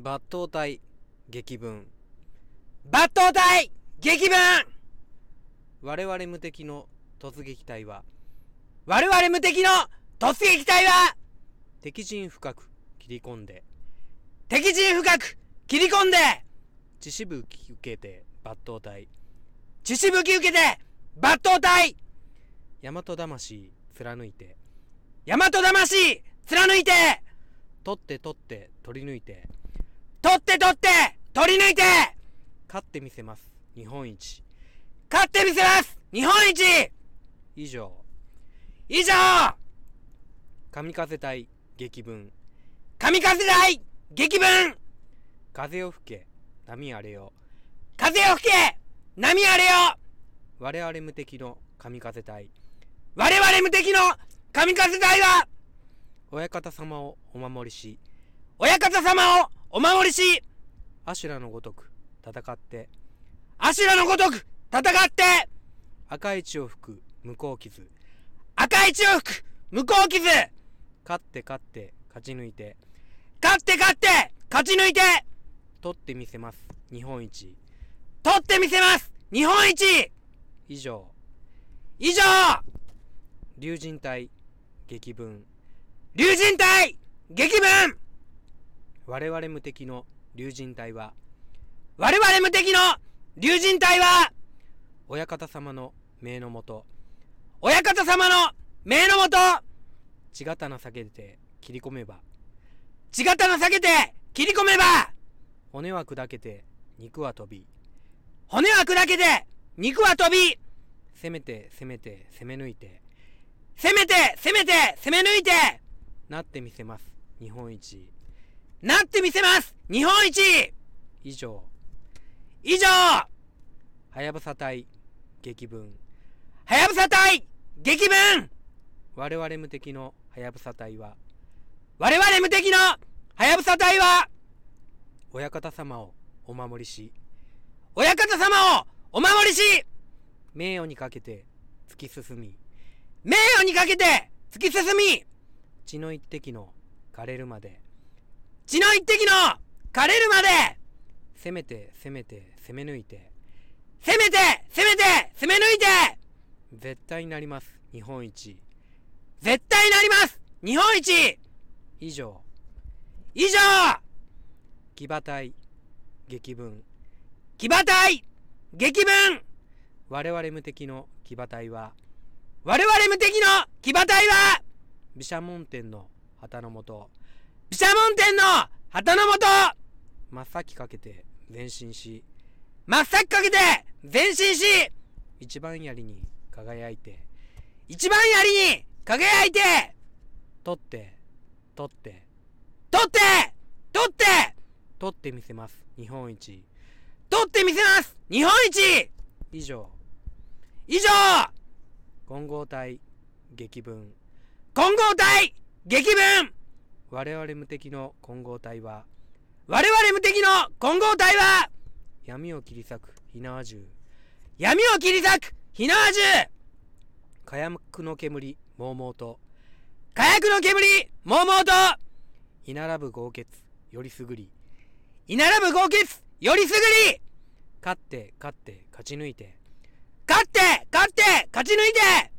抜刀隊激文。抜刀隊激文！我々無敵の突撃隊は我々無敵の突撃隊は敵陣深く切り込んで敵陣深く切り込んで血しぶき受けて抜刀隊。血しぶき受けて抜刀隊。大和魂貫いて大和魂貫いて取って取って取り抜いて取って取って取り抜いて。勝ってみせます。日本一。勝ってみせます。日本一。以上。以上。神風隊激文。神風隊激文。風を吹け。波荒れよ。風を吹け。波荒れよ。我々無敵の神風隊。我々無敵の神風隊は親方様をお守りし。親方様をお守りし阿修羅のごとく戦ってアシュラのごとく戦って赤い血を吹く向こう傷。赤い血を吹く向こう傷。勝って勝って勝ち抜いて勝って勝って勝ち抜いて。取ってみせます。日本一。取ってみせます。日本一。以上。以上。竜神隊激文。竜神隊激文我々無敵の竜神隊は我々無敵の竜神隊は親方様の命のもと親方様の命のもと血刀下げて切り込めば血刀下げて切り込めば骨は砕けて肉は飛び骨は砕けて肉は飛び攻めて攻めて攻め抜いて攻めて攻めて攻め抜いてなってみせます。日本一なってみせます。日本一。以上。以上。はやぶさ隊激文。はやぶさ隊激文。我々無敵のはやぶさ隊は我々無敵のはやぶさ隊は親方様をお守りし親方様をお守りし名誉にかけて突き進み名誉にかけて突き進み血の一滴の枯れるまで血の一滴の枯れるまで。攻めて攻めて攻め抜いて。攻めて攻めて攻め抜いて。絶対になります。日本一。絶対になります。日本一。以上。以上。騎馬隊。激文。騎馬隊。激文。我々無敵の騎馬隊は。我々無敵の騎馬隊は。毘沙門天の旗のもと。毘沙門天の旗のもと真っ先かけて前進し。真っ先かけて前進し。一番槍に輝いて。一番槍に輝いて。取って取って。取って取って。取ってみせます。日本一。取ってみせます。日本一。以上。以上。混合体激文混合体激文我々無敵の混合体は我々無敵の混合体は闇を切り裂く火縄銃。闇を切り裂く火縄銃。火薬の煙猛々と。火薬の煙猛々と。居並ぶ豪傑よりすぐり。居並ぶ豪傑よりすぐり。勝って勝って勝ち抜いて。勝って勝って勝ち抜いて。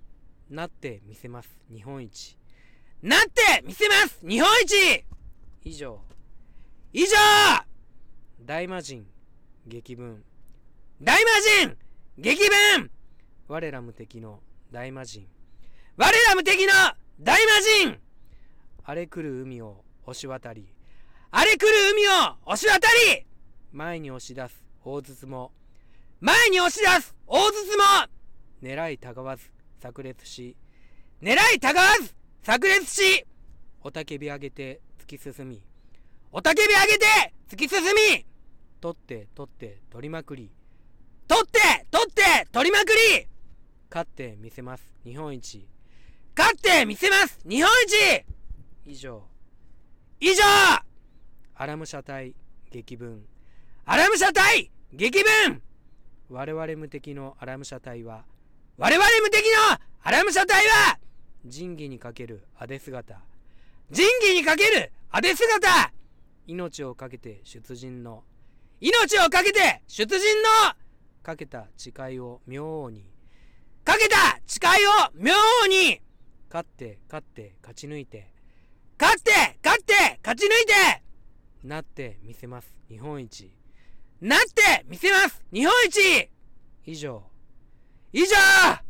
なってみせます日本一。なってみせます。日本一。以上。以上。大魔神激文。大魔神激文。我ら無敵の大魔神。我ら無敵の大魔神。荒れ来る海を押し渡り。荒れ来る海を押し渡り。前に押し出す大筒も。前に押し出す大筒も。狙いたがわず炸裂し。狙いたがわず炸裂し雄たけび上げて突き進み。雄たけび上げて突き進み。取って取って取りまくり。取って取って取りまくり。勝ってみせます。日本一。勝ってみせます。日本一。以上。以上。アラム車隊激文。アラム車隊激文。我々無敵のアラム車隊は我々無敵のアラム車隊は仁義にかけるアデ姿。仁義にかけるアデ姿。命を懸けて出陣の。命を懸けて出陣の。かけた誓いを妙に。かけた誓いを妙に。勝って勝って勝ち抜いて。勝って勝って勝ち抜いて。なってみせます。日本一。なってみせます。日本一。以上。以上。